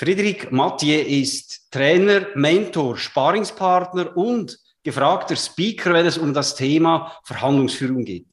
Friedrich Mathieu ist Trainer, Mentor, Sparingspartner und gefragter Speaker, wenn es um das Thema Verhandlungsführung geht.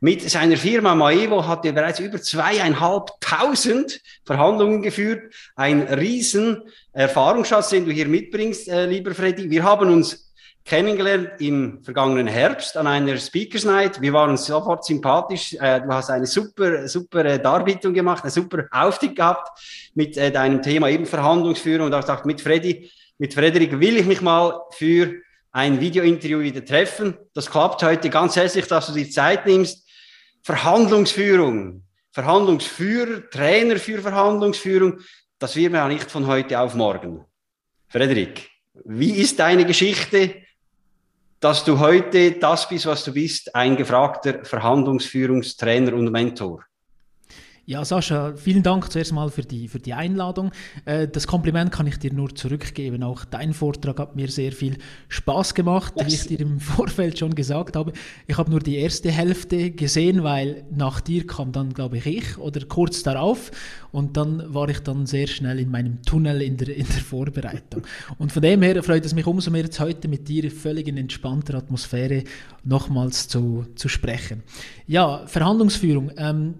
Mit seiner Firma Maevo hat er bereits über zweieinhalbtausend Verhandlungen geführt. Ein riesen Erfahrungsschatz, den du hier mitbringst, äh, lieber Freddy. Wir haben uns kennengelernt im vergangenen Herbst an einer Speakers Night. Wir waren sofort sympathisch. Äh, du hast eine super, super äh, Darbietung gemacht, eine super Auftritt gehabt mit äh, deinem Thema eben Verhandlungsführung. Und da gesagt, mit Freddy, mit Frederik will ich mich mal für ein Videointerview wieder treffen. Das klappt heute ganz herzlich, dass du die Zeit nimmst. Verhandlungsführung, Verhandlungsführer, Trainer für Verhandlungsführung, das wird mir ja nicht von heute auf morgen. Frederik, wie ist deine Geschichte? Dass du heute das bist, was du bist, ein gefragter Verhandlungsführungstrainer und Mentor. Ja, Sascha, vielen Dank zuerst mal für die, für die Einladung. Äh, das Kompliment kann ich dir nur zurückgeben. Auch dein Vortrag hat mir sehr viel Spaß gemacht, wie ich dir im Vorfeld schon gesagt habe. Ich habe nur die erste Hälfte gesehen, weil nach dir kam dann, glaube ich, ich oder kurz darauf. Und dann war ich dann sehr schnell in meinem Tunnel in der, in der Vorbereitung. Und von dem her freut es mich umso mehr, jetzt heute mit dir völlig in entspannter Atmosphäre nochmals zu, zu sprechen. Ja, Verhandlungsführung. Ähm,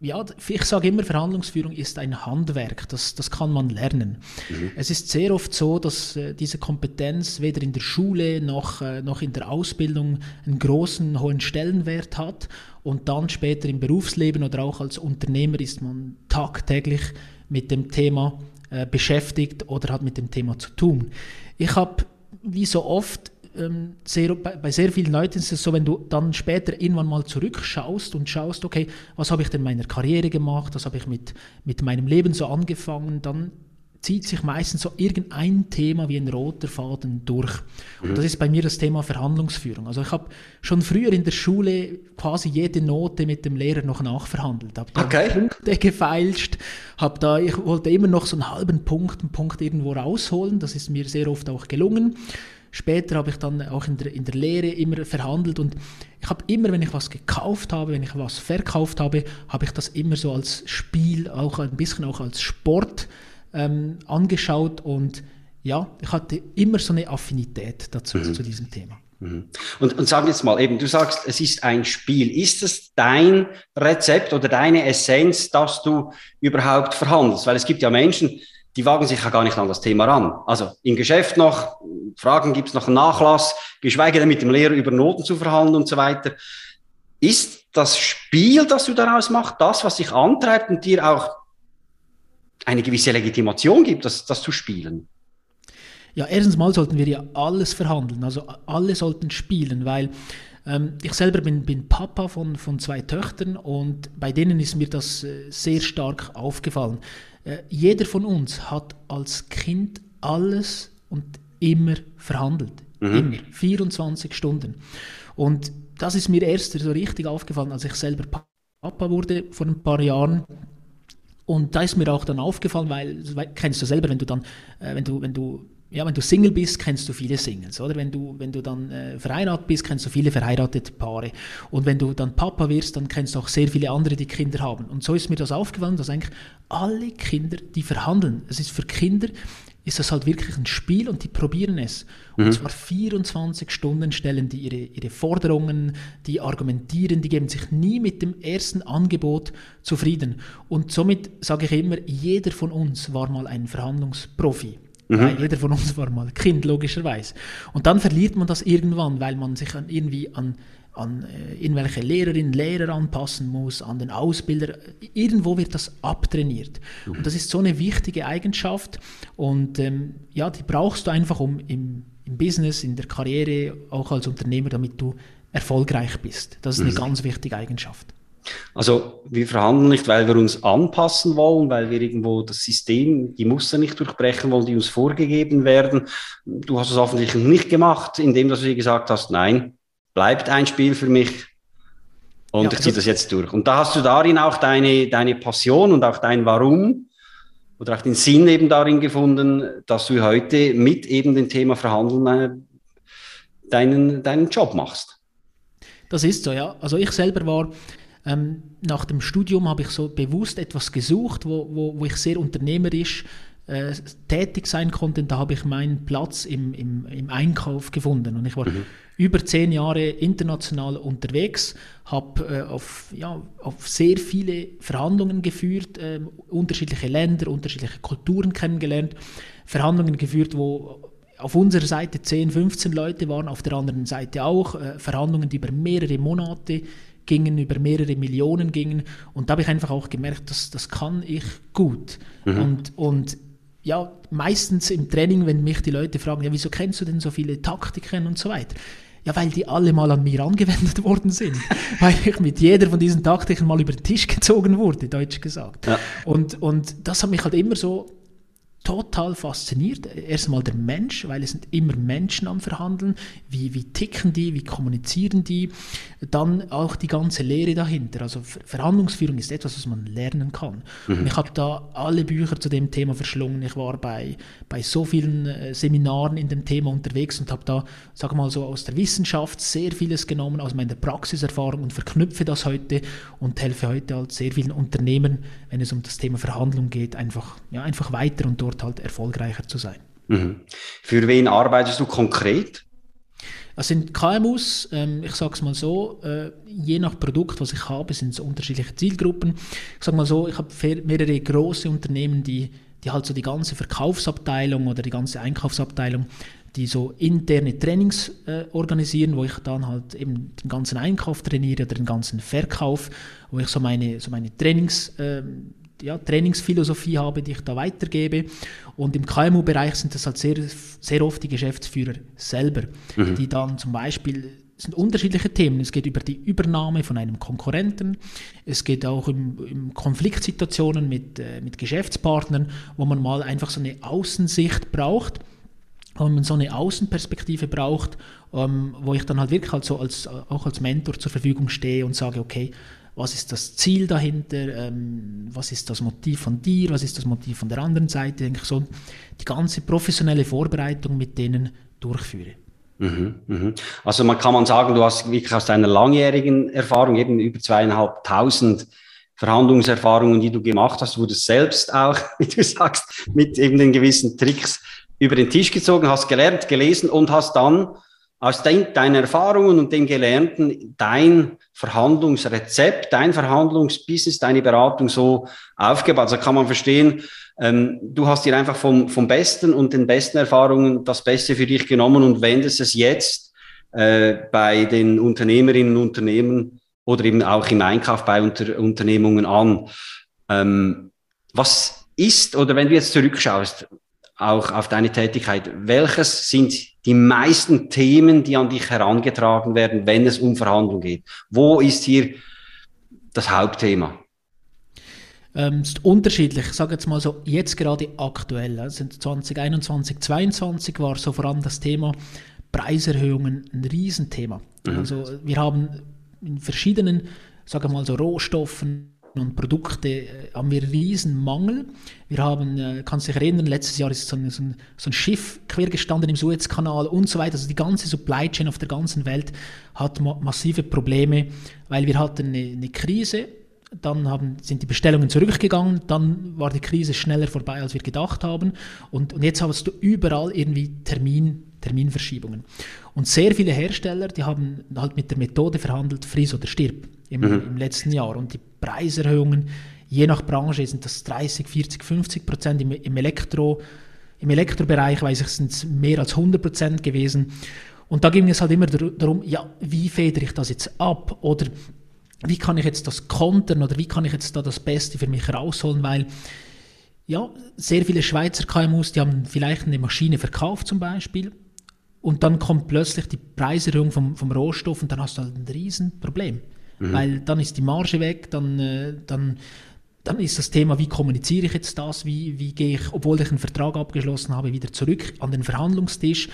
ja, ich sage immer, Verhandlungsführung ist ein Handwerk, das, das kann man lernen. Mhm. Es ist sehr oft so, dass äh, diese Kompetenz weder in der Schule noch, äh, noch in der Ausbildung einen großen, hohen Stellenwert hat und dann später im Berufsleben oder auch als Unternehmer ist man tagtäglich mit dem Thema äh, beschäftigt oder hat mit dem Thema zu tun. Ich habe, wie so oft, ähm, sehr, bei, bei, sehr vielen Leuten ist es so, wenn du dann später irgendwann mal zurückschaust und schaust, okay, was habe ich denn in meiner Karriere gemacht, was habe ich mit, mit meinem Leben so angefangen, dann zieht sich meistens so irgendein Thema wie ein roter Faden durch. Und das mhm. ist bei mir das Thema Verhandlungsführung. Also ich habe schon früher in der Schule quasi jede Note mit dem Lehrer noch nachverhandelt. Habe da okay. Punkte gefeilscht, habe da, ich wollte immer noch so einen halben Punkt, einen Punkt irgendwo rausholen. Das ist mir sehr oft auch gelungen. Später habe ich dann auch in der, in der Lehre immer verhandelt und ich habe immer, wenn ich was gekauft habe, wenn ich was verkauft habe, habe ich das immer so als Spiel, auch ein bisschen auch als Sport ähm, angeschaut und ja, ich hatte immer so eine Affinität dazu, mhm. zu diesem Thema. Mhm. Und, und sag jetzt mal eben, du sagst, es ist ein Spiel. Ist es dein Rezept oder deine Essenz, dass du überhaupt verhandelst? Weil es gibt ja Menschen, die wagen sich ja gar nicht an das Thema ran. Also im Geschäft noch, Fragen gibt es noch einen Nachlass, geschweige denn mit dem Lehrer über Noten zu verhandeln und so weiter. Ist das Spiel, das du daraus machst, das, was dich antreibt und dir auch eine gewisse Legitimation gibt, das, das zu spielen? Ja, erstens mal sollten wir ja alles verhandeln, also alle sollten spielen, weil ich selber bin, bin Papa von, von zwei Töchtern und bei denen ist mir das äh, sehr stark aufgefallen. Äh, jeder von uns hat als Kind alles und immer verhandelt. Mhm. Immer. 24 Stunden. Und das ist mir erst so richtig aufgefallen, als ich selber Papa wurde vor ein paar Jahren. Und da ist mir auch dann aufgefallen, weil, kennst du selber, wenn du dann, äh, wenn du, wenn du ja, wenn du Single bist, kennst du viele Singles, oder? Wenn du, wenn du dann äh, verheiratet bist, kennst du viele verheiratete Paare. Und wenn du dann Papa wirst, dann kennst du auch sehr viele andere, die Kinder haben. Und so ist mir das aufgefallen, dass eigentlich alle Kinder, die verhandeln, es ist für Kinder, ist das halt wirklich ein Spiel und die probieren es. Und mhm. zwar 24 Stunden stellen die ihre, ihre Forderungen, die argumentieren, die geben sich nie mit dem ersten Angebot zufrieden. Und somit sage ich immer, jeder von uns war mal ein Verhandlungsprofi. Mhm. Jeder von uns war mal Kind, logischerweise. Und dann verliert man das irgendwann, weil man sich an, irgendwie an, an äh, irgendwelche Lehrerinnen, Lehrer anpassen muss, an den Ausbilder. Irgendwo wird das abtrainiert. Mhm. Und das ist so eine wichtige Eigenschaft. Und ähm, ja, die brauchst du einfach, um im, im Business, in der Karriere, auch als Unternehmer, damit du erfolgreich bist. Das ist eine mhm. ganz wichtige Eigenschaft. Also wir verhandeln nicht, weil wir uns anpassen wollen, weil wir irgendwo das System, die Muster nicht durchbrechen wollen, die uns vorgegeben werden. Du hast es offensichtlich nicht gemacht, indem du dir gesagt hast, nein, bleibt ein Spiel für mich und ja, ich ziehe das jetzt durch. Und da hast du darin auch deine, deine Passion und auch dein Warum oder auch den Sinn eben darin gefunden, dass du heute mit eben dem Thema Verhandeln deinen, deinen Job machst. Das ist so, ja. Also ich selber war ähm, nach dem Studium habe ich so bewusst etwas gesucht, wo, wo, wo ich sehr unternehmerisch äh, tätig sein konnte, da habe ich meinen Platz im, im, im Einkauf gefunden. Und ich war mhm. über zehn Jahre international unterwegs, habe äh, auf, ja, auf sehr viele Verhandlungen geführt, äh, unterschiedliche Länder, unterschiedliche Kulturen kennengelernt, Verhandlungen geführt, wo auf unserer Seite 10, 15 Leute waren, auf der anderen Seite auch, äh, Verhandlungen, die über mehrere Monate gingen, über mehrere Millionen gingen. Und da habe ich einfach auch gemerkt, dass das kann ich gut. Mhm. Und, und ja, meistens im Training, wenn mich die Leute fragen, ja, wieso kennst du denn so viele Taktiken und so weiter? Ja, weil die alle mal an mir angewendet worden sind. weil ich mit jeder von diesen Taktiken mal über den Tisch gezogen wurde, deutsch gesagt. Ja. Und, und das hat mich halt immer so total fasziniert. Erstmal der Mensch, weil es sind immer Menschen am Verhandeln. Wie, wie ticken die, wie kommunizieren die? Dann auch die ganze Lehre dahinter. Also Verhandlungsführung ist etwas, was man lernen kann. Mhm. Und ich habe da alle Bücher zu dem Thema verschlungen. Ich war bei, bei so vielen äh, Seminaren in dem Thema unterwegs und habe da, sag mal so, aus der Wissenschaft sehr vieles genommen, aus meiner Praxiserfahrung und verknüpfe das heute und helfe heute halt sehr vielen Unternehmen, wenn es um das Thema Verhandlung geht, einfach, ja, einfach weiter und dort halt erfolgreicher zu sein. Mhm. Für wen arbeitest du konkret? Es sind KMUs, ähm, ich sage es mal so, äh, je nach Produkt, was ich habe, sind es unterschiedliche Zielgruppen. Ich sage mal so, ich habe mehrere große Unternehmen, die, die halt so die ganze Verkaufsabteilung oder die ganze Einkaufsabteilung, die so interne Trainings äh, organisieren, wo ich dann halt eben den ganzen Einkauf trainiere oder den ganzen Verkauf, wo ich so meine, so meine Trainings äh, ja, Trainingsphilosophie habe, die ich da weitergebe. Und im KMU-Bereich sind das halt sehr, sehr oft die Geschäftsführer selber, mhm. die dann zum Beispiel es sind unterschiedliche Themen. Es geht über die Übernahme von einem Konkurrenten. Es geht auch um, um Konfliktsituationen mit, äh, mit Geschäftspartnern, wo man mal einfach so eine Außensicht braucht, wo man so eine Außenperspektive braucht, ähm, wo ich dann halt wirklich halt so als, auch als Mentor zur Verfügung stehe und sage, okay, was ist das Ziel dahinter, ähm, was ist das Motiv von dir, was ist das Motiv von der anderen Seite, denke ich so, die ganze professionelle Vorbereitung mit denen durchführe. Mhm, mhm. Also man kann man sagen, du hast wirklich aus deiner langjährigen Erfahrung, eben über zweieinhalbtausend Verhandlungserfahrungen, die du gemacht hast, wurdest selbst auch, wie du sagst, mit eben den gewissen Tricks über den Tisch gezogen, hast gelernt, gelesen und hast dann aus dein, deinen Erfahrungen und dem Gelernten dein Verhandlungsrezept, dein Verhandlungsbusiness, deine Beratung so aufgebaut. Also kann man verstehen, ähm, du hast dir einfach vom, vom Besten und den besten Erfahrungen das Beste für dich genommen und wendest es jetzt äh, bei den Unternehmerinnen und Unternehmen oder eben auch im Einkauf bei Unter Unternehmungen an. Ähm, was ist, oder wenn du jetzt zurückschaust, auch auf deine Tätigkeit, welches sind die meisten Themen, die an dich herangetragen werden, wenn es um Verhandlungen geht? Wo ist hier das Hauptthema? Ähm, es ist unterschiedlich. Ich sage jetzt mal so, jetzt gerade aktuell, also 2021, 2022 war so vor allem das Thema Preiserhöhungen ein Riesenthema. Mhm. Also wir haben in verschiedenen, sage mal so Rohstoffen, und Produkte äh, haben wir riesen Mangel. Wir haben, äh, kannst dich erinnern, letztes Jahr ist so ein, so ein, so Schiff quergestanden im Suezkanal und so weiter. Also die ganze Supply Chain auf der ganzen Welt hat ma massive Probleme, weil wir hatten eine, eine Krise dann haben, sind die Bestellungen zurückgegangen, dann war die Krise schneller vorbei, als wir gedacht haben. Und, und jetzt hast du überall irgendwie Termin, Terminverschiebungen. Und sehr viele Hersteller, die haben halt mit der Methode verhandelt, friss oder stirb im, mhm. im letzten Jahr. Und die Preiserhöhungen, je nach Branche sind das 30, 40, 50 Prozent. Im, im, Elektro, Im Elektrobereich, weiß ich, sind es mehr als 100 Prozent gewesen. Und da ging es halt immer darum, ja, wie federe ich das jetzt ab? Oder wie kann ich jetzt das kontern? Oder wie kann ich jetzt da das Beste für mich rausholen? Weil, ja, sehr viele Schweizer KMUs, die haben vielleicht eine Maschine verkauft zum Beispiel. Und dann kommt plötzlich die Preiserhöhung vom, vom Rohstoff und dann hast du halt ein Riesenproblem. Mhm. Weil dann ist die Marge weg, dann, äh, dann, dann ist das Thema, wie kommuniziere ich jetzt das, wie, wie gehe ich, obwohl ich einen Vertrag abgeschlossen habe, wieder zurück an den Verhandlungstisch,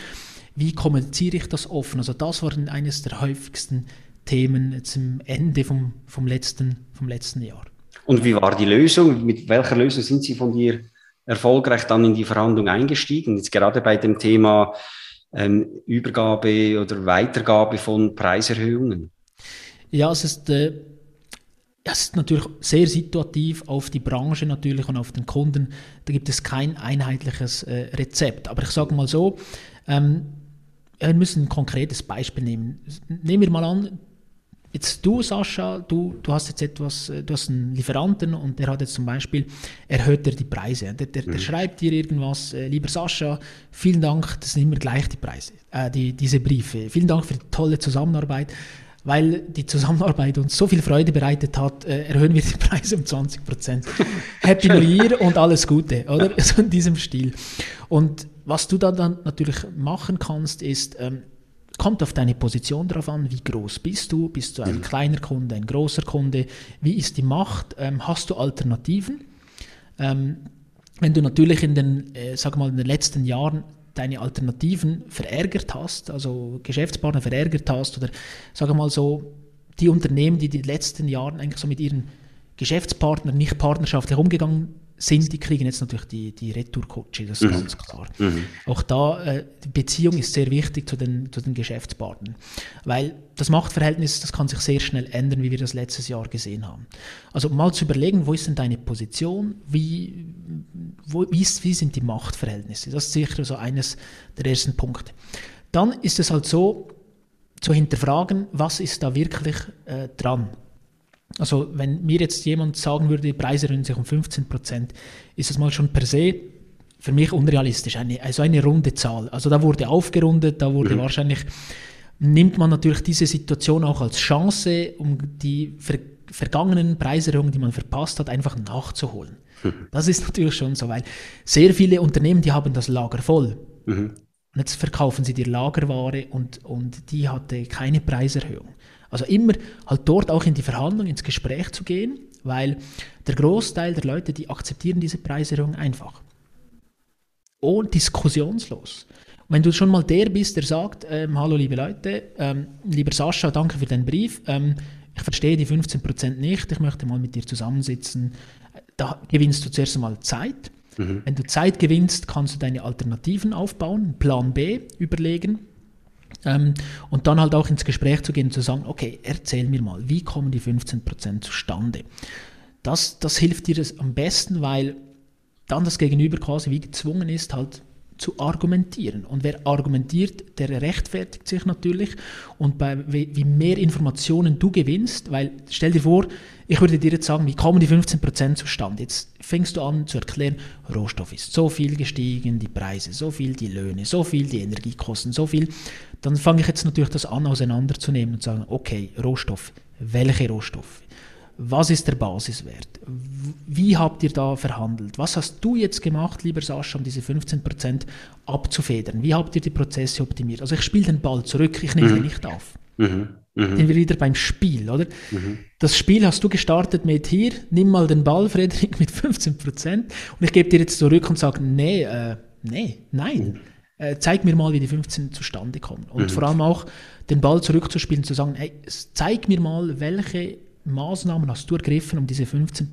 wie kommuniziere ich das offen. Also das war eines der häufigsten Themen zum Ende vom, vom, letzten, vom letzten Jahr. Und wie war die Lösung? Mit welcher Lösung sind Sie von dir erfolgreich dann in die Verhandlung eingestiegen? Jetzt gerade bei dem Thema ähm, Übergabe oder Weitergabe von Preiserhöhungen. Ja, es ist, äh, das ist natürlich sehr situativ auf die Branche natürlich und auf den Kunden. Da gibt es kein einheitliches äh, Rezept. Aber ich sage mal so, ähm, wir müssen ein konkretes Beispiel nehmen. Nehmen wir mal an, jetzt du, Sascha, du, du hast jetzt etwas, äh, du hast einen Lieferanten und der hat jetzt zum Beispiel, erhöht er die Preise. Der, der, der mhm. schreibt dir irgendwas, äh, lieber Sascha, vielen Dank, das sind immer gleich die Preise, äh, die, diese Briefe. Vielen Dank für die tolle Zusammenarbeit weil die Zusammenarbeit uns so viel Freude bereitet hat, äh, erhöhen wir die Preise um 20 Prozent. Happy New Year und alles Gute, oder? So in diesem Stil. Und was du dann, dann natürlich machen kannst, ist, ähm, kommt auf deine Position drauf an, wie groß bist du? Bist du ein mhm. kleiner Kunde, ein großer Kunde? Wie ist die Macht? Ähm, hast du Alternativen? Ähm, wenn du natürlich in den, äh, sag mal, in den letzten Jahren deine Alternativen verärgert hast, also Geschäftspartner verärgert hast oder sage mal so, die Unternehmen, die die letzten Jahre eigentlich so mit ihren Geschäftspartnern nicht partnerschaftlich umgegangen sind, die kriegen jetzt natürlich die, die Retour-Coaching, das ist mhm. ganz klar. Mhm. Auch da, äh, die Beziehung ist sehr wichtig zu den, zu den Geschäftspartnern, weil das Machtverhältnis, das kann sich sehr schnell ändern, wie wir das letztes Jahr gesehen haben. Also mal zu überlegen, wo ist denn deine Position, wie, wo, wie, ist, wie sind die Machtverhältnisse, das ist sicher so eines der ersten Punkte. Dann ist es halt so, zu hinterfragen, was ist da wirklich äh, dran. Also wenn mir jetzt jemand sagen würde, die Preise erhöhen sich um 15 Prozent, ist das mal schon per se für mich unrealistisch, eine, also eine runde Zahl. Also da wurde aufgerundet, da wurde mhm. wahrscheinlich, nimmt man natürlich diese Situation auch als Chance, um die ver vergangenen Preiserhöhungen, die man verpasst hat, einfach nachzuholen. Mhm. Das ist natürlich schon so, weil sehr viele Unternehmen, die haben das Lager voll. Mhm. Und jetzt verkaufen sie die Lagerware und, und die hatte keine Preiserhöhung. Also immer halt dort auch in die Verhandlung, ins Gespräch zu gehen, weil der Großteil der Leute, die akzeptieren diese Preiserhöhung einfach. Und diskussionslos. wenn du schon mal der bist, der sagt, ähm, hallo liebe Leute, ähm, lieber Sascha, danke für den Brief, ähm, ich verstehe die 15% nicht, ich möchte mal mit dir zusammensitzen, da gewinnst du zuerst einmal Zeit. Mhm. Wenn du Zeit gewinnst, kannst du deine Alternativen aufbauen, Plan B überlegen ähm, und dann halt auch ins Gespräch zu gehen zu sagen, okay, erzähl mir mal, wie kommen die 15% zustande? Das, das hilft dir das am besten, weil dann das Gegenüber quasi wie gezwungen ist, halt zu argumentieren. Und wer argumentiert, der rechtfertigt sich natürlich. Und bei, wie mehr Informationen du gewinnst, weil stell dir vor, ich würde dir jetzt sagen, wie kommen die 15% zustande? Jetzt fängst du an zu erklären, Rohstoff ist so viel gestiegen, die Preise so viel, die Löhne so viel, die Energiekosten so viel. Dann fange ich jetzt natürlich das an auseinanderzunehmen und sagen, okay, Rohstoff, welche Rohstoffe? Was ist der Basiswert? Wie habt ihr da verhandelt? Was hast du jetzt gemacht, lieber Sascha, um diese 15% abzufedern? Wie habt ihr die Prozesse optimiert? Also ich spiele den Ball zurück, ich nehme mhm. ihn nicht auf. Mhm. Mhm. Sind wir wieder beim Spiel, oder? Mhm. Das Spiel hast du gestartet mit hier, nimm mal den Ball, Frederik, mit 15% und ich gebe dir jetzt zurück und sage, nee, äh, nee, nein. Äh, zeig mir mal, wie die 15 zustande kommen. Und mhm. vor allem auch den Ball zurückzuspielen, zu sagen, hey, zeig mir mal, welche Maßnahmen hast du ergriffen, um diese 15%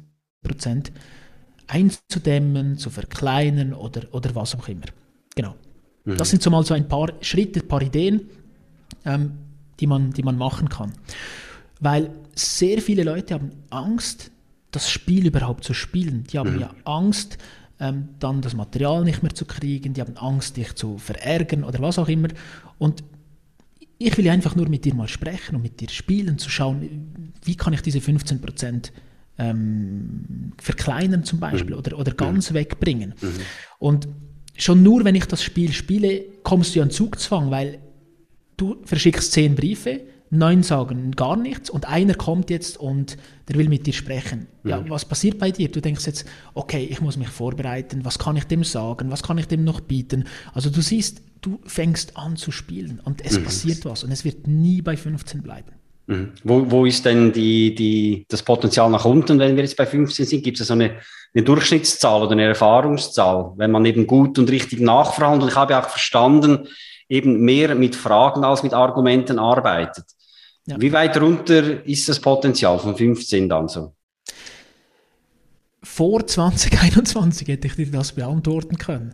einzudämmen, zu verkleinern oder, oder was auch immer. Genau. Mhm. Das sind so mal so ein paar Schritte, ein paar Ideen, ähm, die, man, die man machen kann. Weil sehr viele Leute haben Angst, das Spiel überhaupt zu spielen. Die haben mhm. ja Angst, ähm, dann das Material nicht mehr zu kriegen, die haben Angst, dich zu verärgern oder was auch immer. Und ich will einfach nur mit dir mal sprechen und mit dir spielen, zu schauen, wie kann ich diese 15% ähm, verkleinern zum Beispiel mhm. oder, oder ganz mhm. wegbringen. Mhm. Und schon nur, wenn ich das Spiel spiele, kommst du an Zugzwang, weil du verschickst zehn Briefe, neun sagen gar nichts und einer kommt jetzt und der will mit dir sprechen. Ja, mhm. was passiert bei dir? Du denkst jetzt, okay, ich muss mich vorbereiten, was kann ich dem sagen, was kann ich dem noch bieten? Also du siehst, du fängst an zu spielen und es mhm. passiert was und es wird nie bei 15 bleiben. Mhm. Wo, wo ist denn die, die, das Potenzial nach unten, wenn wir jetzt bei 15 sind? Gibt es so eine, eine Durchschnittszahl oder eine Erfahrungszahl, wenn man eben gut und richtig nachverhandelt? Ich habe auch verstanden, eben mehr mit Fragen als mit Argumenten arbeitet. Ja. Wie weit runter ist das Potenzial von 15 dann so? vor 2021 hätte ich dir das beantworten können.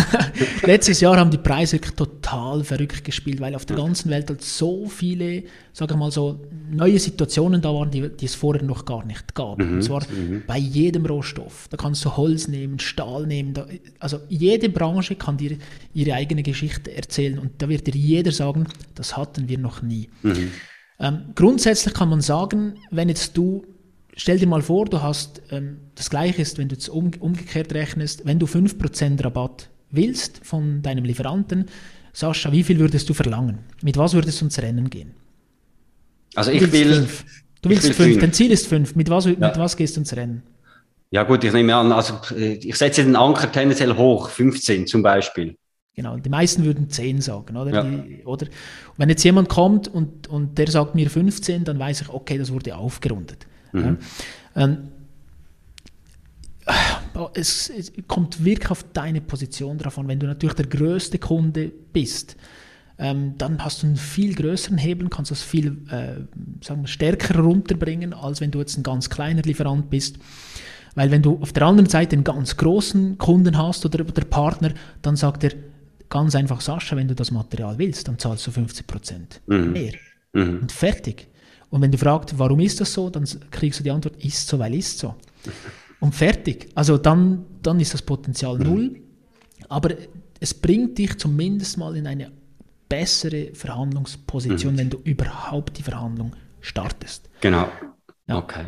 Letztes Jahr haben die Preise wirklich total verrückt gespielt, weil auf der ganzen Welt halt so viele, sage ich mal so, neue Situationen da waren, die, die es vorher noch gar nicht gab. Mhm, Und zwar mhm. bei jedem Rohstoff. Da kannst du Holz nehmen, Stahl nehmen. Da, also jede Branche kann dir ihre eigene Geschichte erzählen und da wird dir jeder sagen, das hatten wir noch nie. Mhm. Ähm, grundsätzlich kann man sagen, wenn jetzt du stell dir mal vor, du hast, ähm, das gleiche ist, wenn du es um, umgekehrt rechnest, wenn du 5% Rabatt willst von deinem Lieferanten, Sascha, wie viel würdest du verlangen? Mit was würdest du ins Rennen gehen? Also ich will... Fünf. Du willst 5, dein Ziel ist 5. Mit was, ja. mit was gehst du ins Rennen? Ja gut, ich nehme an, also äh, ich setze den Anker tendenziell hoch, 15 zum Beispiel. Genau, die meisten würden 10 sagen, oder? Ja. Die, oder? wenn jetzt jemand kommt und, und der sagt mir 15, dann weiß ich, okay, das wurde aufgerundet. Mhm. Ähm, es, es, kommt wirklich auf deine Position drauf an. Wenn du natürlich der größte Kunde bist, ähm, dann hast du einen viel größeren Hebel, kannst das viel äh, sagen wir, stärker runterbringen, als wenn du jetzt ein ganz kleiner Lieferant bist. Weil wenn du auf der anderen Seite einen ganz großen Kunden hast oder der Partner, dann sagt er ganz einfach, Sascha, wenn du das Material willst, dann zahlst du 50 Prozent mhm. mehr. Mhm. Und fertig. Und wenn du fragst, warum ist das so, dann kriegst du die Antwort, ist so, weil ist so. Und fertig. Also dann, dann ist das Potenzial mhm. null. Aber es bringt dich zumindest mal in eine bessere Verhandlungsposition, mhm. wenn du überhaupt die Verhandlung startest. Genau. Ja. Okay.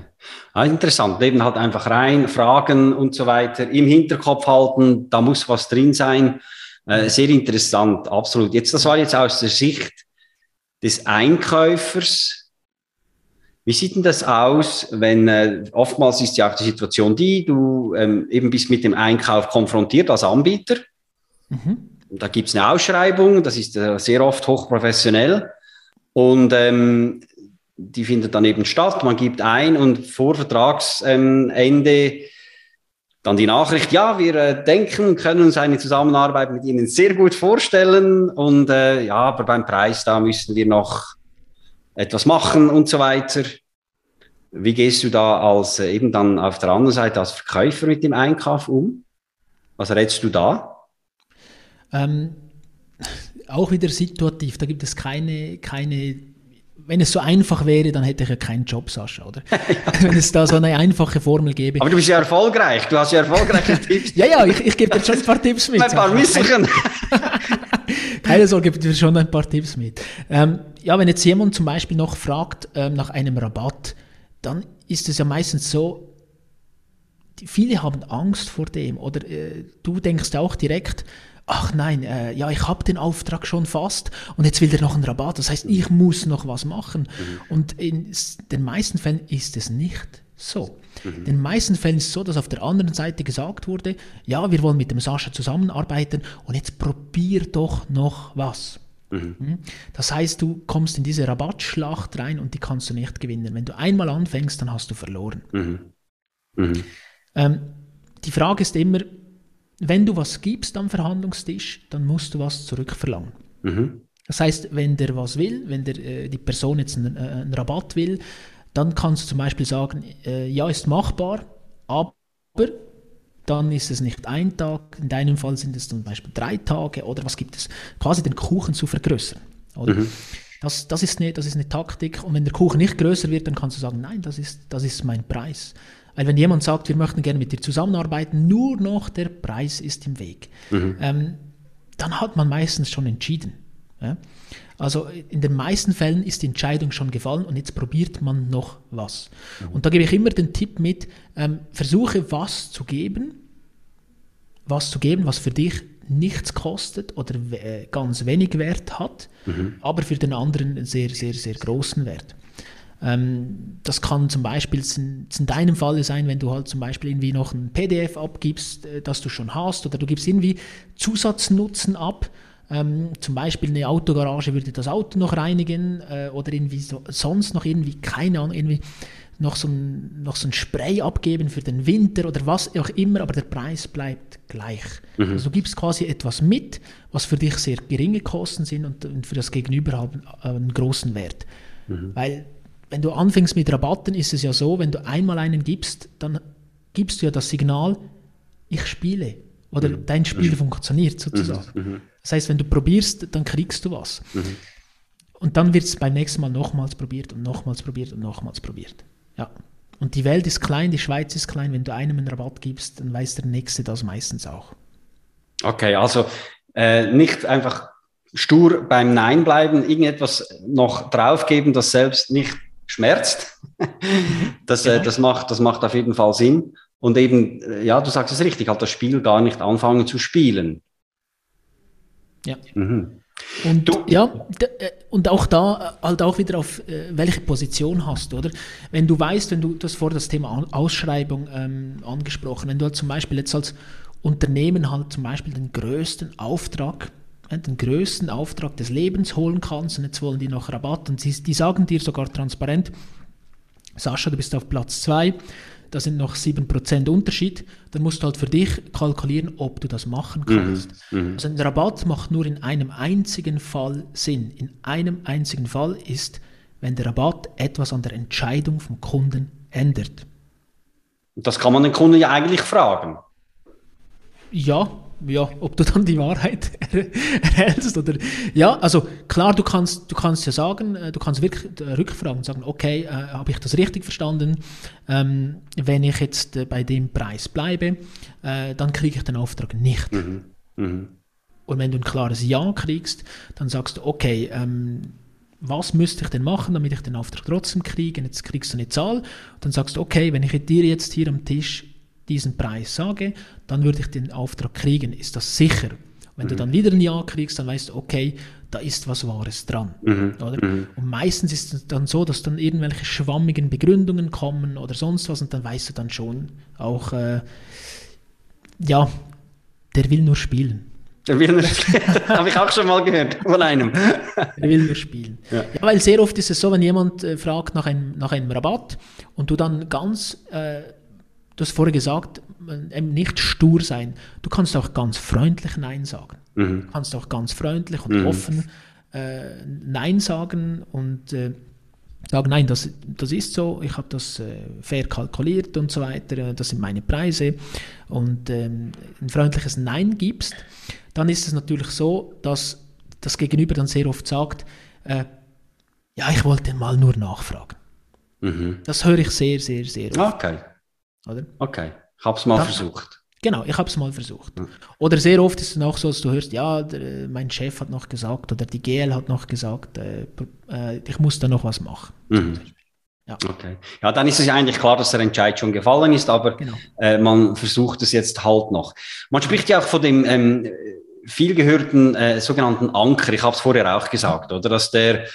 Ah, interessant. Eben halt einfach rein, Fragen und so weiter im Hinterkopf halten, da muss was drin sein. Äh, sehr interessant, absolut. Jetzt, das war jetzt aus der Sicht des Einkäufers. Wie sieht denn das aus, wenn äh, oftmals ist ja auch die Situation die, du ähm, eben bist mit dem Einkauf konfrontiert als Anbieter. Mhm. Da gibt es eine Ausschreibung, das ist äh, sehr oft hochprofessionell und ähm, die findet dann eben statt. Man gibt ein und vor Vertragsende ähm, dann die Nachricht, ja, wir äh, denken können uns eine Zusammenarbeit mit Ihnen sehr gut vorstellen und äh, ja, aber beim Preis, da müssen wir noch etwas machen und so weiter. Wie gehst du da als äh, eben dann auf der anderen Seite als Verkäufer mit dem Einkauf um? Was rätst du da? Ähm, auch wieder situativ. Da gibt es keine, keine wenn es so einfach wäre, dann hätte ich ja keinen Job, Sascha, oder? wenn es da so eine einfache Formel gäbe. Aber du bist ja erfolgreich, du hast ja erfolgreiche Tipps. ja, ja, ich, ich gebe dir schon ein paar Tipps mit. Ein paar Misselchen. Keine Sorge, ich gebe dir schon ein paar Tipps mit. Ähm, ja, wenn jetzt jemand zum Beispiel noch fragt ähm, nach einem Rabatt, dann ist es ja meistens so, viele haben Angst vor dem oder äh, du denkst auch direkt, ach nein, äh, ja, ich habe den Auftrag schon fast und jetzt will der noch einen Rabatt. Das heißt, ich muss noch was machen. Mhm. Und in den meisten Fällen ist es nicht so. Mhm. In den meisten Fällen ist es so, dass auf der anderen Seite gesagt wurde, ja, wir wollen mit dem Sascha zusammenarbeiten und jetzt probier doch noch was. Mhm. Hm? Das heißt, du kommst in diese Rabattschlacht rein und die kannst du nicht gewinnen. Wenn du einmal anfängst, dann hast du verloren. Mhm. Mhm. Ähm, die Frage ist immer, wenn du was gibst am Verhandlungstisch, dann musst du was zurückverlangen. Mhm. Das heißt, wenn der was will, wenn der, äh, die Person jetzt einen, äh, einen, Rabatt will, dann kannst du zum Beispiel sagen, äh, ja, ist machbar, aber dann ist es nicht ein Tag, in deinem Fall sind es zum Beispiel drei Tage oder was gibt es, quasi den Kuchen zu vergrößern. Mhm. Das, das, ist eine, das ist eine Taktik und wenn der Kuchen nicht größer wird, dann kannst du sagen, nein, das ist, das ist mein Preis. Weil wenn jemand sagt, wir möchten gerne mit dir zusammenarbeiten, nur noch der Preis ist im Weg, mhm. ähm, dann hat man meistens schon entschieden. Ja? Also in den meisten Fällen ist die Entscheidung schon gefallen und jetzt probiert man noch was. Mhm. Und da gebe ich immer den Tipp mit, ähm, versuche was zu geben, was zu geben, was für dich nichts kostet oder äh, ganz wenig Wert hat, mhm. aber für den anderen einen sehr, sehr, sehr großen Wert. Ähm, das kann zum Beispiel in, in deinem Fall sein, wenn du halt zum Beispiel irgendwie noch ein PDF abgibst, äh, das du schon hast, oder du gibst irgendwie Zusatznutzen ab. Ähm, zum Beispiel eine Autogarage würde das Auto noch reinigen äh, oder irgendwie so, sonst noch irgendwie, keine Ahnung, irgendwie noch so, ein, noch so ein Spray abgeben für den Winter oder was auch immer, aber der Preis bleibt gleich. Mhm. Also du gibst quasi etwas mit, was für dich sehr geringe Kosten sind und, und für das Gegenüber haben einen großen Wert. Mhm. Weil wenn du anfängst mit Rabatten, ist es ja so, wenn du einmal einen gibst, dann gibst du ja das Signal, ich spiele. Oder mhm. dein Spiel mhm. funktioniert sozusagen. Mhm. mhm. Das heißt, wenn du probierst, dann kriegst du was. Mhm. Und dann wird es beim nächsten Mal nochmals probiert und nochmals probiert und nochmals probiert. Ja. Und die Welt ist klein, die Schweiz ist klein. Wenn du einem einen Rabatt gibst, dann weiß der Nächste das meistens auch. Okay, also äh, nicht einfach stur beim Nein bleiben, irgendetwas noch draufgeben, das selbst nicht schmerzt. das, äh, äh, das, macht, das macht auf jeden Fall Sinn. Und eben, äh, ja, du sagst es richtig, halt das Spiel gar nicht anfangen zu spielen. Ja. Mhm. Und du, ja, äh, und auch da halt auch wieder auf welche Position hast, oder? Wenn du weißt, wenn du das vor das Thema Ausschreibung ähm, angesprochen, wenn du halt zum Beispiel jetzt als Unternehmen halt zum Beispiel den größten Auftrag den größten Auftrag des Lebens holen kannst und jetzt wollen die noch Rabatt und sie, die sagen dir sogar transparent, Sascha, du bist auf Platz 2, da sind noch 7% Unterschied, dann musst du halt für dich kalkulieren, ob du das machen mhm, kannst. Mhm, also ein Rabatt macht nur in einem einzigen Fall Sinn. In einem einzigen Fall ist, wenn der Rabatt etwas an der Entscheidung vom Kunden ändert. Das kann man den Kunden ja eigentlich fragen. Ja, ja, ob du dann die Wahrheit erhältst oder ja, also klar, du kannst, du kannst ja sagen, äh, du kannst wirklich rückfragen und sagen, okay, äh, habe ich das richtig verstanden? Ähm, wenn ich jetzt äh, bei dem Preis bleibe, äh, dann kriege ich den Auftrag nicht. Mhm. Mhm. Und wenn du ein klares Ja kriegst, dann sagst du, okay, ähm, was müsste ich denn machen, damit ich den Auftrag trotzdem kriege? Und jetzt kriegst du eine Zahl. Dann sagst du, okay, wenn ich dir jetzt hier am Tisch diesen Preis sage, dann würde ich den Auftrag kriegen. Ist das sicher? Wenn mhm. du dann wieder ein Ja kriegst, dann weißt du, okay, da ist was Wahres dran. Mhm. Oder? Mhm. Und meistens ist es dann so, dass dann irgendwelche schwammigen Begründungen kommen oder sonst was und dann weißt du dann schon auch, äh, ja, der will nur spielen. Der will nur spielen. Habe ich auch schon mal gehört von einem. Der will nur spielen. Ja. ja. weil sehr oft ist es so, wenn jemand äh, fragt nach einem, nach einem Rabatt und du dann ganz äh, du hast vorher gesagt, eben nicht stur sein. Du kannst auch ganz freundlich Nein sagen. Mhm. Du kannst auch ganz freundlich und mhm. offen äh, Nein sagen und äh, sagen, nein, das, das ist so, ich habe das äh, fair kalkuliert und so weiter, äh, das sind meine Preise. Und ähm, ein freundliches Nein gibst, dann ist es natürlich so, dass das Gegenüber dann sehr oft sagt, äh, ja, ich wollte mal nur nachfragen. Mhm. Das höre ich sehr, sehr, sehr oft. Okay. Oder? Okay, ich habe es mal das, versucht. Genau, ich habe es mal versucht. Mhm. Oder sehr oft ist es auch so, dass du hörst, ja, der, mein Chef hat noch gesagt oder die GL hat noch gesagt, äh, äh, ich muss da noch was machen. Mhm. Ja. Okay. Ja, dann ist es eigentlich klar, dass der Entscheid schon gefallen ist, aber genau. äh, man versucht es jetzt halt noch. Man spricht ja auch von dem ähm, viel gehörten äh, sogenannten Anker. Ich habe es vorher auch gesagt, oder dass der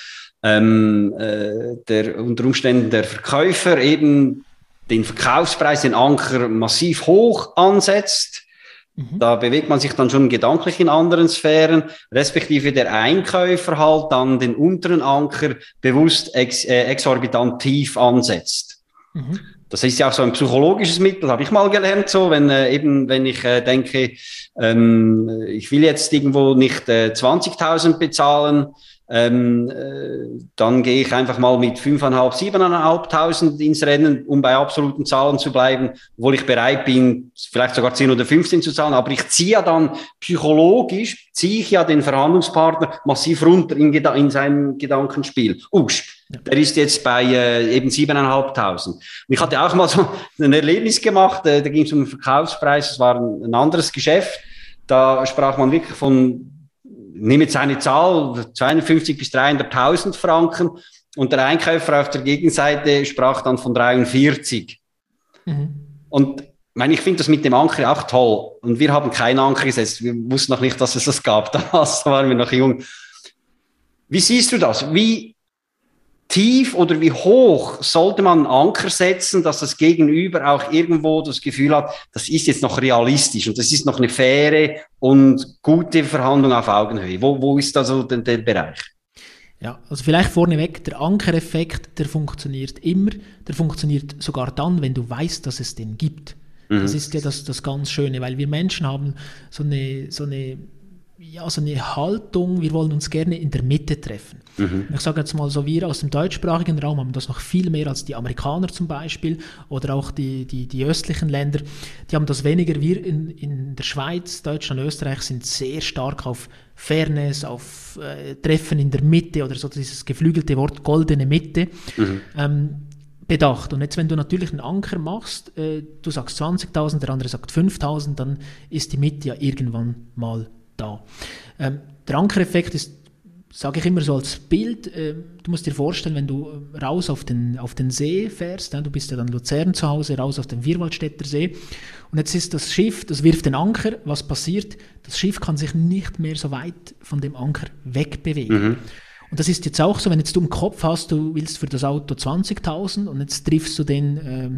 ähm, äh, der unter Umständen der Verkäufer eben den Verkaufspreis, den Anker massiv hoch ansetzt. Mhm. Da bewegt man sich dann schon gedanklich in anderen Sphären, respektive der Einkäufer halt dann den unteren Anker bewusst ex, äh, exorbitant tief ansetzt. Mhm. Das ist ja auch so ein psychologisches Mittel, habe ich mal gelernt, so, wenn äh, eben, wenn ich äh, denke, ähm, ich will jetzt irgendwo nicht äh, 20.000 bezahlen, ähm, äh, dann gehe ich einfach mal mit 5.500, 7.500 ins Rennen, um bei absoluten Zahlen zu bleiben, obwohl ich bereit bin, vielleicht sogar 10 oder 15 zu zahlen. Aber ich ziehe ja dann psychologisch, ziehe ich ja den Verhandlungspartner massiv runter in, in seinem Gedankenspiel. Usch, der ist jetzt bei äh, eben 7.500. Ich hatte auch mal so ein Erlebnis gemacht, äh, da ging es um den Verkaufspreis, es war ein, ein anderes Geschäft. Da sprach man wirklich von nehme jetzt eine Zahl, 250 bis 300.000 Franken und der Einkäufer auf der Gegenseite sprach dann von 43. Mhm. Und meine, ich finde das mit dem Anker auch toll. Und wir haben keinen Anker gesetzt. Wir wussten noch nicht, dass es das gab. Damals waren wir noch jung. Wie siehst du das? Wie tief oder wie hoch sollte man einen Anker setzen, dass das Gegenüber auch irgendwo das Gefühl hat, das ist jetzt noch realistisch und das ist noch eine faire und gute Verhandlung auf Augenhöhe. Wo, wo ist da so der, der Bereich? Ja, also vielleicht vorneweg, der Ankereffekt, der funktioniert immer, der funktioniert sogar dann, wenn du weißt, dass es den gibt. Mhm. Das ist ja das, das ganz Schöne, weil wir Menschen haben so eine, so eine ja, so eine Haltung, wir wollen uns gerne in der Mitte treffen. Mhm. Ich sage jetzt mal so, wir aus dem deutschsprachigen Raum haben das noch viel mehr als die Amerikaner zum Beispiel oder auch die, die, die östlichen Länder. Die haben das weniger. Wir in, in der Schweiz, Deutschland, Österreich sind sehr stark auf Fairness, auf äh, Treffen in der Mitte oder so dieses geflügelte Wort goldene Mitte. Mhm. Ähm, bedacht. Und jetzt, wenn du natürlich einen Anker machst, äh, du sagst 20.000, der andere sagt 5.000, dann ist die Mitte ja irgendwann mal da. Ähm, der Ankereffekt ist, sage ich immer so als Bild, äh, du musst dir vorstellen, wenn du äh, raus auf den, auf den See fährst, äh, du bist ja dann Luzern zu Hause, raus auf den Vierwaldstätter See und jetzt ist das Schiff, das wirft den Anker, was passiert? Das Schiff kann sich nicht mehr so weit von dem Anker wegbewegen. Mhm. Und das ist jetzt auch so, wenn jetzt du im Kopf hast, du willst für das Auto 20.000 und jetzt triffst du den, äh,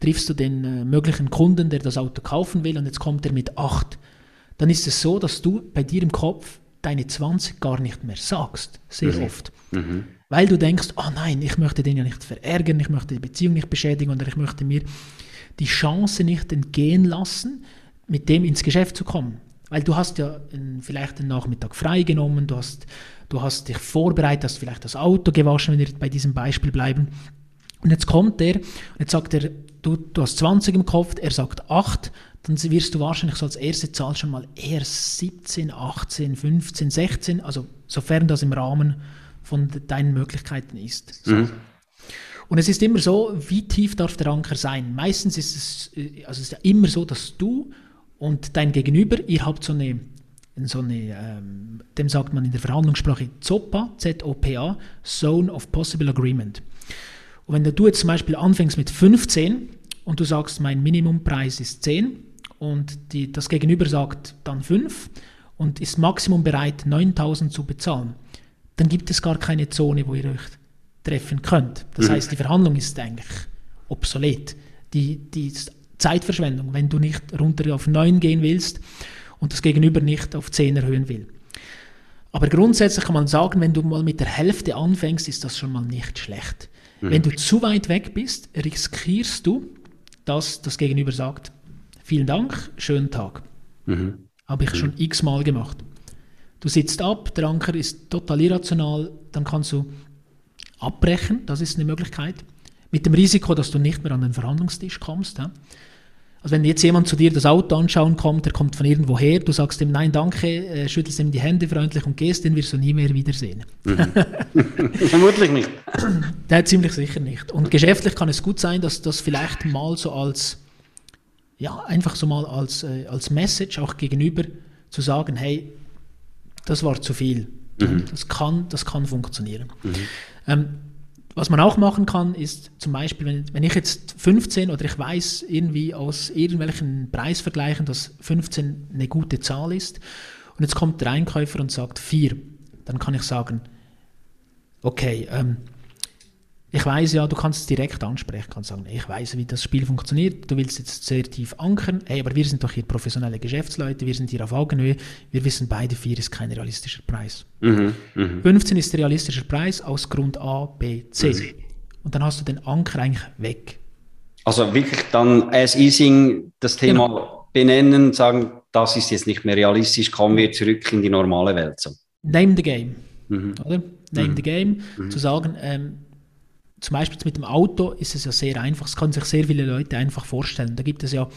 triffst du den äh, möglichen Kunden, der das Auto kaufen will und jetzt kommt er mit 8 dann ist es so, dass du bei dir im Kopf deine 20 gar nicht mehr sagst, sehr mhm. oft. Mhm. Weil du denkst, oh nein, ich möchte den ja nicht verärgern, ich möchte die Beziehung nicht beschädigen oder ich möchte mir die Chance nicht entgehen lassen, mit dem ins Geschäft zu kommen. Weil du hast ja vielleicht den Nachmittag freigenommen, du hast, du hast dich vorbereitet, hast vielleicht das Auto gewaschen, wenn wir bei diesem Beispiel bleiben. Und jetzt kommt er und jetzt sagt er, du, du hast 20 im Kopf, er sagt 8 dann wirst du wahrscheinlich so als erste Zahl schon mal eher 17, 18, 15, 16, also sofern das im Rahmen von deinen Möglichkeiten ist. So. Mhm. Und es ist immer so, wie tief darf der Anker sein? Meistens ist es, äh, also es ist ja immer so, dass du und dein Gegenüber, ihr habt so eine, so eine ähm, dem sagt man in der Verhandlungssprache ZOPA, Z-O-P-A, Zone of Possible Agreement. Und wenn du jetzt zum Beispiel anfängst mit 15 und du sagst, mein Minimumpreis ist 10, und die, das Gegenüber sagt dann 5 und ist Maximum bereit, 9000 zu bezahlen, dann gibt es gar keine Zone, wo ihr euch treffen könnt. Das mhm. heißt, die Verhandlung ist eigentlich obsolet. Die, die Zeitverschwendung, wenn du nicht runter auf 9 gehen willst und das Gegenüber nicht auf 10 erhöhen will. Aber grundsätzlich kann man sagen, wenn du mal mit der Hälfte anfängst, ist das schon mal nicht schlecht. Mhm. Wenn du zu weit weg bist, riskierst du, dass das Gegenüber sagt, vielen Dank, schönen Tag. Mhm. Habe ich mhm. schon x-mal gemacht. Du sitzt ab, der Anker ist total irrational, dann kannst du abbrechen, das ist eine Möglichkeit. Mit dem Risiko, dass du nicht mehr an den Verhandlungstisch kommst. Ja? Also wenn jetzt jemand zu dir das Auto anschauen kommt, der kommt von irgendwo her, du sagst ihm Nein, danke, äh, schüttelst ihm die Hände freundlich und gehst, den wirst du nie mehr wiedersehen. Mhm. Vermutlich nicht. Der ziemlich sicher nicht. Und geschäftlich kann es gut sein, dass das vielleicht mal so als ja, einfach so mal als, äh, als Message auch gegenüber zu sagen, hey, das war zu viel. Mhm. Das, kann, das kann funktionieren. Mhm. Ähm, was man auch machen kann, ist zum Beispiel, wenn, wenn ich jetzt 15 oder ich weiß irgendwie aus irgendwelchen Preisvergleichen, dass 15 eine gute Zahl ist und jetzt kommt der Einkäufer und sagt 4, dann kann ich sagen, okay, ähm, ich weiß ja, du kannst es direkt ansprechen, kannst sagen, ich weiß, wie das Spiel funktioniert, du willst jetzt sehr tief ankern, hey, aber wir sind doch hier professionelle Geschäftsleute, wir sind hier auf Augenhöhe, wir wissen beide, 4 ist kein realistischer Preis. Mhm, mh. 15 ist der realistische Preis aus Grund A, B, C. Mhm. Und dann hast du den Anker eigentlich weg. Also wirklich dann as easing das Thema genau. benennen, sagen, das ist jetzt nicht mehr realistisch, kommen wir zurück in die normale Welt. So. Name the game. Mhm. Oder? Name mhm. the game, mhm. zu sagen, ähm, zum Beispiel mit dem Auto ist es ja sehr einfach. Das können sich sehr viele Leute einfach vorstellen. Da gibt es ja,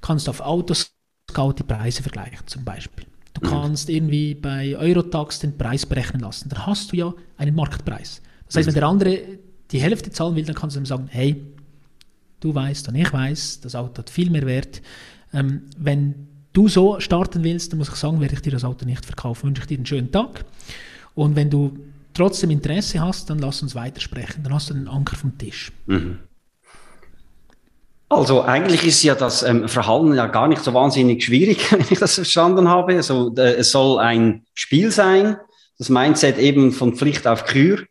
kannst du auf Autoscout die Preise vergleichen zum Beispiel. Du mhm. kannst irgendwie bei Eurotax den Preis berechnen lassen. Dann hast du ja einen Marktpreis. Das heißt, wenn der andere die Hälfte zahlen will, dann kannst du ihm sagen, hey, du weißt und ich weiß, das Auto hat viel mehr Wert. Ähm, wenn du so starten willst, dann muss ich sagen, werde ich dir das Auto nicht verkaufen. Wünsche ich dir einen schönen Tag. Und wenn du trotzdem Interesse hast, dann lass uns weitersprechen. Dann hast du den Anker vom Tisch. Mhm. Also eigentlich ist ja das ähm, Verhalten ja gar nicht so wahnsinnig schwierig, wenn ich das verstanden habe. Also, äh, es soll ein Spiel sein, das Mindset eben von Pflicht auf Kür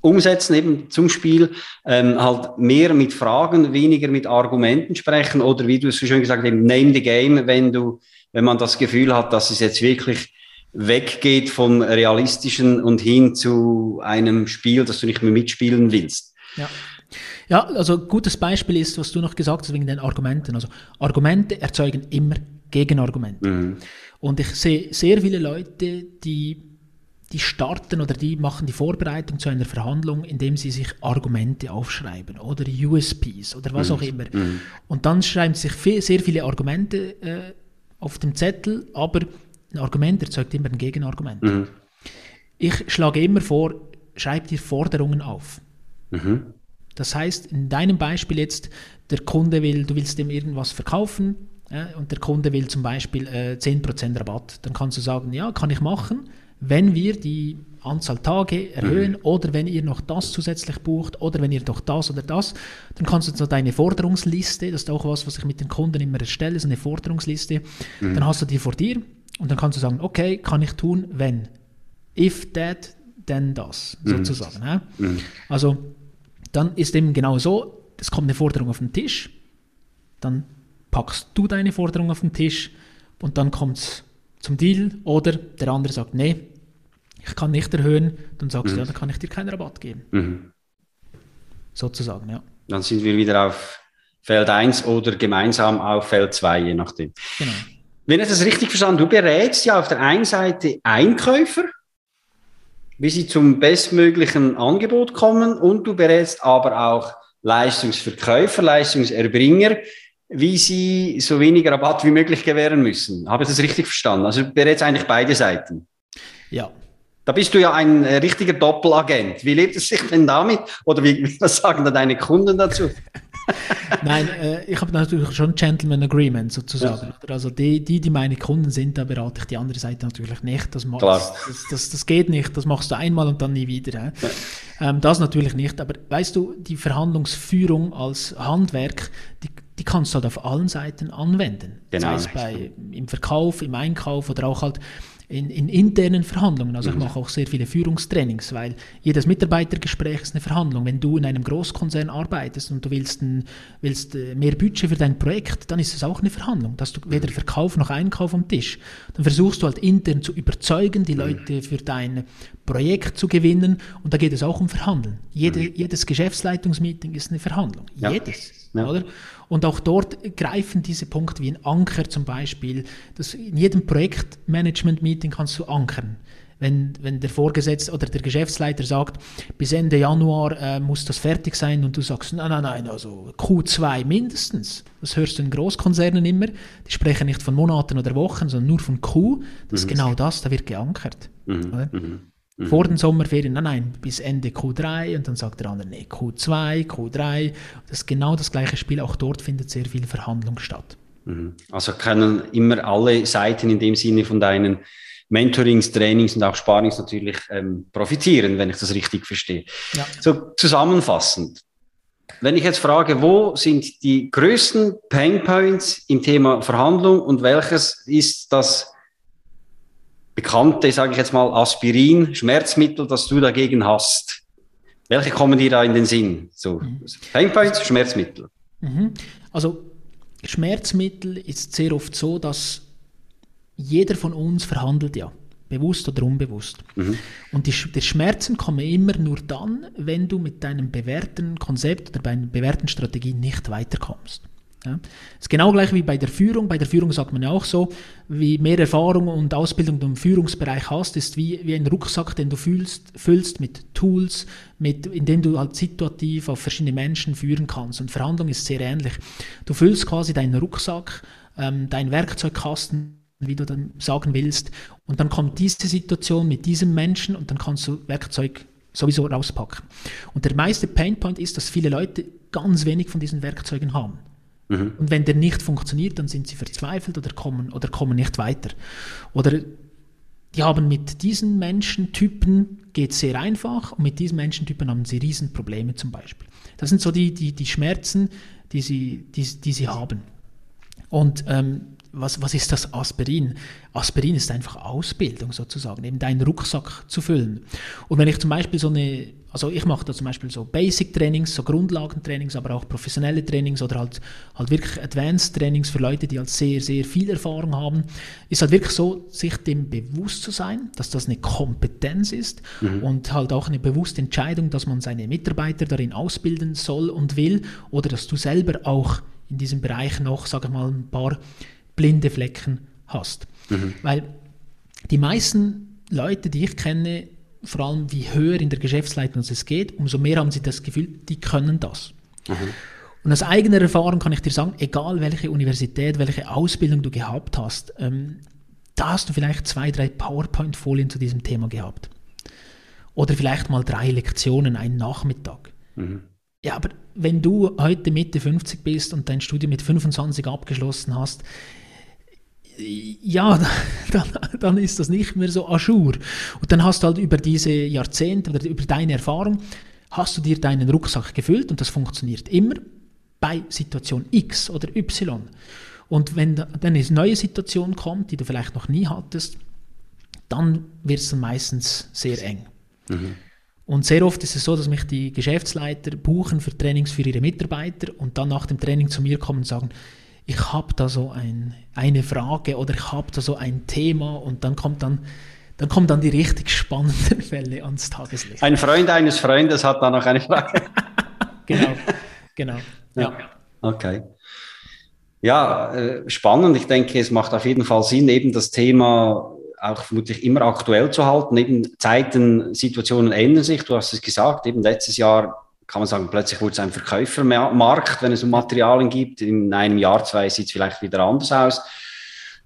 umsetzen, eben zum Spiel, ähm, halt mehr mit Fragen, weniger mit Argumenten sprechen oder wie du es so schön gesagt hast, name the game, wenn du, wenn man das Gefühl hat, dass es jetzt wirklich weggeht vom realistischen und hin zu einem Spiel, das du nicht mehr mitspielen willst. Ja. Ja, also gutes Beispiel ist, was du noch gesagt hast wegen den Argumenten. Also Argumente erzeugen immer Gegenargumente. Mhm. Und ich sehe sehr viele Leute, die, die starten oder die machen die Vorbereitung zu einer Verhandlung, indem sie sich Argumente aufschreiben oder USPs oder was mhm. auch immer. Mhm. Und dann schreiben sie sich viel, sehr viele Argumente äh, auf dem Zettel, aber ein Argument erzeugt immer ein Gegenargument. Mhm. Ich schlage immer vor, schreib dir Forderungen auf. Mhm. Das heißt, in deinem Beispiel jetzt, der Kunde will, du willst ihm irgendwas verkaufen ja, und der Kunde will zum Beispiel äh, 10% Rabatt. Dann kannst du sagen, ja, kann ich machen, wenn wir die Anzahl Tage erhöhen mhm. oder wenn ihr noch das zusätzlich bucht oder wenn ihr doch das oder das, dann kannst du so deine Forderungsliste, das ist auch was, was ich mit den Kunden immer erstelle, so eine Forderungsliste, mhm. dann hast du die vor dir und dann kannst du sagen, okay, kann ich tun, wenn. If that, then das, mhm. sozusagen. Ja? Mhm. Also dann ist eben genau so, es kommt eine Forderung auf den Tisch, dann packst du deine Forderung auf den Tisch und dann kommt es zum Deal oder der andere sagt, nee, ich kann nicht erhöhen, dann sagst mhm. du, ja, dann kann ich dir keinen Rabatt geben. Mhm. Sozusagen, ja. Dann sind wir wieder auf Feld 1 oder gemeinsam auf Feld 2, je nachdem. Genau. Wenn ich das richtig verstanden du berätst ja auf der einen Seite Einkäufer, wie sie zum bestmöglichen Angebot kommen und du berätst aber auch Leistungsverkäufer, Leistungserbringer, wie sie so wenig Rabatt wie möglich gewähren müssen. Habe ich das richtig verstanden? Also du berätst eigentlich beide Seiten. Ja, da bist du ja ein äh, richtiger Doppelagent. Wie lebt es sich denn damit? Oder wie, was sagen da deine Kunden dazu? Nein, äh, ich habe natürlich schon Gentleman Agreement sozusagen. Ja. Also die, die, die meine Kunden sind, da berate ich die andere Seite natürlich nicht. Das, das, das, das, geht nicht, das machst du einmal und dann nie wieder. Ja. Ähm, das natürlich nicht. Aber weißt du, die Verhandlungsführung als Handwerk, die, die kannst du halt auf allen Seiten anwenden. Genau. Sei es bei, im Verkauf, im Einkauf oder auch halt in, in, internen Verhandlungen. Also ich mhm. mache auch sehr viele Führungstrainings, weil jedes Mitarbeitergespräch ist eine Verhandlung. Wenn du in einem Großkonzern arbeitest und du willst, ein, willst äh, mehr Budget für dein Projekt, dann ist es auch eine Verhandlung. Da hast du weder Verkauf noch Einkauf am Tisch. Dann versuchst du halt intern zu überzeugen, die mhm. Leute für dein Projekt zu gewinnen und da geht es auch um Verhandeln. Jede, mhm. jedes Geschäftsleitungsmeeting ist eine Verhandlung. Ja. Jedes. Ja. Oder? Und auch dort greifen diese Punkte wie ein Anker zum Beispiel. Das, in jedem Projektmanagement-Meeting kannst du ankern. Wenn, wenn der Vorgesetzte oder der Geschäftsleiter sagt, bis Ende Januar äh, muss das fertig sein und du sagst, nein, nein, nein, also Q2 mindestens. Das hörst du in Großkonzernen immer. Die sprechen nicht von Monaten oder Wochen, sondern nur von Q. Das ist mhm. genau das, da wird geankert. Mhm. Mhm. Vor den Sommerferien, nein, nein, bis Ende Q3 und dann sagt der andere, nee, Q2, Q3. Das ist genau das gleiche Spiel. Auch dort findet sehr viel Verhandlung statt. Mhm. Also können immer alle Seiten in dem Sinne von deinen Mentorings, Trainings und auch Sparings natürlich ähm, profitieren, wenn ich das richtig verstehe. Ja. So zusammenfassend. Wenn ich jetzt frage, wo sind die größten Pain Points im Thema Verhandlung und welches ist das bekannte, sage ich jetzt mal, Aspirin, Schmerzmittel, das du dagegen hast. Welche kommen dir da in den Sinn? So. Painpoints, Schmerzmittel. Mhm. Also Schmerzmittel ist sehr oft so, dass jeder von uns verhandelt ja, bewusst oder unbewusst. Mhm. Und die, die, Schmerzen kommen immer nur dann, wenn du mit deinem bewährten Konzept oder bei einer bewährten Strategie nicht weiterkommst. Ja. Ist genau gleich wie bei der Führung. Bei der Führung sagt man ja auch so, wie mehr Erfahrung und Ausbildung du im Führungsbereich hast, ist wie, wie ein Rucksack, den du fühlst, füllst mit Tools, mit, in dem du halt situativ auf verschiedene Menschen führen kannst. Und Verhandlung ist sehr ähnlich. Du füllst quasi deinen Rucksack, ähm, deinen Werkzeugkasten, wie du dann sagen willst, und dann kommt diese Situation mit diesem Menschen und dann kannst du Werkzeug sowieso rauspacken. Und der meiste Painpoint ist, dass viele Leute ganz wenig von diesen Werkzeugen haben. Mhm. Und wenn der nicht funktioniert, dann sind sie verzweifelt oder kommen, oder kommen nicht weiter. Oder die haben mit diesen Menschentypen geht sehr einfach und mit diesen Menschentypen haben sie Riesenprobleme zum Beispiel. Das sind so die, die, die Schmerzen, die sie, die, die sie haben. Und ähm, was, was ist das Aspirin? Aspirin ist einfach Ausbildung sozusagen, eben deinen Rucksack zu füllen. Und wenn ich zum Beispiel so eine, also ich mache da zum Beispiel so Basic-Trainings, so Grundlagentrainings, aber auch professionelle Trainings oder halt, halt wirklich Advanced-Trainings für Leute, die halt sehr, sehr viel Erfahrung haben, ist halt wirklich so, sich dem bewusst zu sein, dass das eine Kompetenz ist mhm. und halt auch eine bewusste Entscheidung, dass man seine Mitarbeiter darin ausbilden soll und will oder dass du selber auch in diesem Bereich noch, sage ich mal, ein paar blinde Flecken hast. Mhm. Weil die meisten Leute, die ich kenne, vor allem wie höher in der Geschäftsleitung es geht, umso mehr haben sie das Gefühl, die können das. Mhm. Und aus eigener Erfahrung kann ich dir sagen, egal welche Universität, welche Ausbildung du gehabt hast, ähm, da hast du vielleicht zwei, drei PowerPoint-Folien zu diesem Thema gehabt. Oder vielleicht mal drei Lektionen, einen Nachmittag. Mhm. Ja, aber wenn du heute Mitte 50 bist und dein Studium mit 25 abgeschlossen hast, ja, dann, dann ist das nicht mehr so ajour. Und dann hast du halt über diese Jahrzehnte oder über deine Erfahrung, hast du dir deinen Rucksack gefüllt und das funktioniert immer bei Situation X oder Y. Und wenn dann eine neue Situation kommt, die du vielleicht noch nie hattest, dann wird es dann meistens sehr eng. Mhm. Und sehr oft ist es so, dass mich die Geschäftsleiter buchen für Trainings für ihre Mitarbeiter und dann nach dem Training zu mir kommen und sagen, ich habe da so ein, eine Frage oder ich habe da so ein Thema und dann kommt dann, dann kommen dann die richtig spannenden Fälle ans Tageslicht. Ein Freund eines Freundes hat da noch eine Frage. genau, genau. Ja. ja. Okay. Ja, äh, spannend. Ich denke, es macht auf jeden Fall Sinn, eben das Thema auch vermutlich immer aktuell zu halten. Eben Zeiten, Situationen ändern sich. Du hast es gesagt, eben letztes Jahr kann man sagen, plötzlich wurde es ein Verkäufermarkt, wenn es um Materialien gibt. In einem Jahr, zwei sieht es vielleicht wieder anders aus.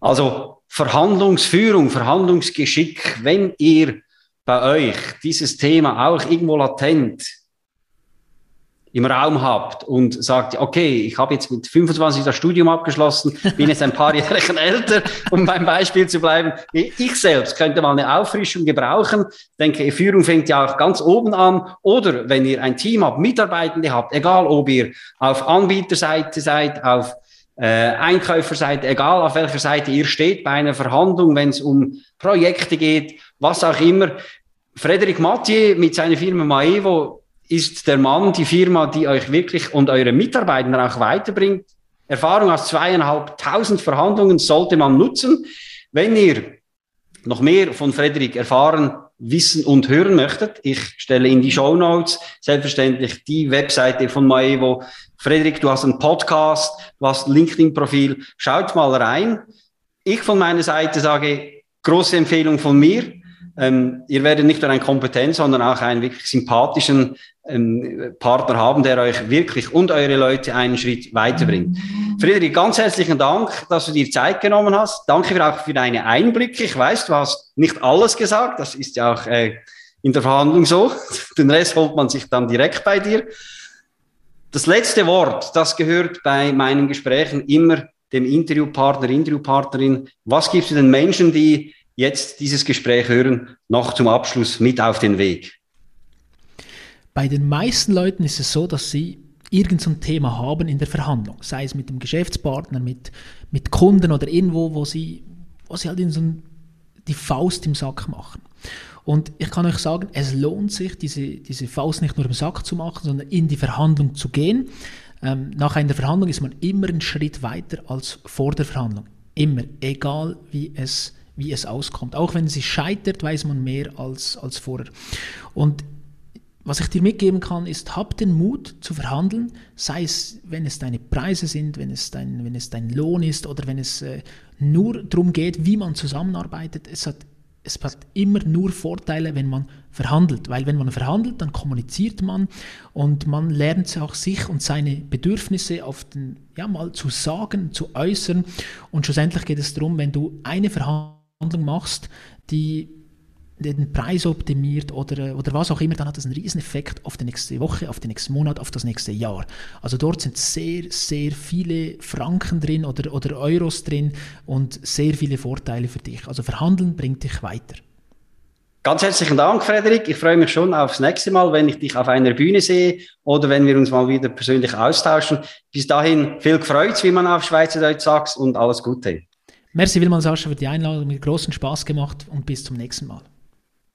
Also Verhandlungsführung, Verhandlungsgeschick, wenn ihr bei euch dieses Thema auch irgendwo latent im Raum habt und sagt, okay, ich habe jetzt mit 25 das Studium abgeschlossen, bin jetzt ein paar Jährchen älter, um beim Beispiel zu bleiben. Ich selbst könnte mal eine Auffrischung gebrauchen. Ich denke, Führung fängt ja auch ganz oben an. Oder wenn ihr ein Team habt, Mitarbeitende habt, egal ob ihr auf Anbieterseite seid, auf äh, Einkäuferseite, egal auf welcher Seite ihr steht bei einer Verhandlung, wenn es um Projekte geht, was auch immer. Frederik Mathieu mit seiner Firma Maevo ist der Mann, die Firma, die euch wirklich und eure Mitarbeiter auch weiterbringt. Erfahrung aus zweieinhalbtausend Verhandlungen sollte man nutzen. Wenn ihr noch mehr von Frederik erfahren, wissen und hören möchtet, ich stelle in die Show Notes selbstverständlich die Webseite von Maevo. Frederik, du hast einen Podcast, du hast ein LinkedIn-Profil. Schaut mal rein. Ich von meiner Seite sage, große Empfehlung von mir. Ähm, ihr werdet nicht nur einen kompetenten, sondern auch einen wirklich sympathischen ähm, Partner haben, der euch wirklich und eure Leute einen Schritt weiterbringt. Friedrich, ganz herzlichen Dank, dass du dir Zeit genommen hast. Danke auch für deine Einblicke. Ich weiß, du hast nicht alles gesagt. Das ist ja auch äh, in der Verhandlung so. Den Rest holt man sich dann direkt bei dir. Das letzte Wort, das gehört bei meinen Gesprächen immer dem Interviewpartner, Interviewpartnerin. Was gibst du den Menschen, die jetzt dieses Gespräch hören, noch zum Abschluss mit auf den Weg? Bei den meisten Leuten ist es so, dass sie irgendein so Thema haben in der Verhandlung, sei es mit dem Geschäftspartner, mit, mit Kunden oder irgendwo, wo sie, wo sie halt in so ein, die Faust im Sack machen. Und ich kann euch sagen, es lohnt sich, diese, diese Faust nicht nur im Sack zu machen, sondern in die Verhandlung zu gehen. Ähm, nach einer Verhandlung ist man immer einen Schritt weiter als vor der Verhandlung. Immer, egal wie es wie es auskommt. Auch wenn sie scheitert, weiß man mehr als, als vorher. Und was ich dir mitgeben kann, ist, hab den Mut zu verhandeln, sei es, wenn es deine Preise sind, wenn es dein, wenn es dein Lohn ist oder wenn es äh, nur darum geht, wie man zusammenarbeitet. Es hat, es hat immer nur Vorteile, wenn man verhandelt, weil wenn man verhandelt, dann kommuniziert man und man lernt auch sich und seine Bedürfnisse auf den, ja, mal zu sagen, zu äußern und schlussendlich geht es darum, wenn du eine Verhandlung Handlung machst, die den Preis optimiert oder, oder was auch immer, dann hat das einen riesen Effekt auf die nächste Woche, auf den nächsten Monat, auf das nächste Jahr. Also dort sind sehr, sehr viele Franken drin oder, oder Euros drin und sehr viele Vorteile für dich. Also Verhandeln bringt dich weiter. Ganz herzlichen Dank, Frederik. Ich freue mich schon aufs nächste Mal, wenn ich dich auf einer Bühne sehe oder wenn wir uns mal wieder persönlich austauschen. Bis dahin viel gefreut, wie man auf Schweizerdeutsch sagt und alles Gute. Merci vielmals, Sascha, für die Einladung. Mit großem Spaß gemacht und bis zum nächsten Mal.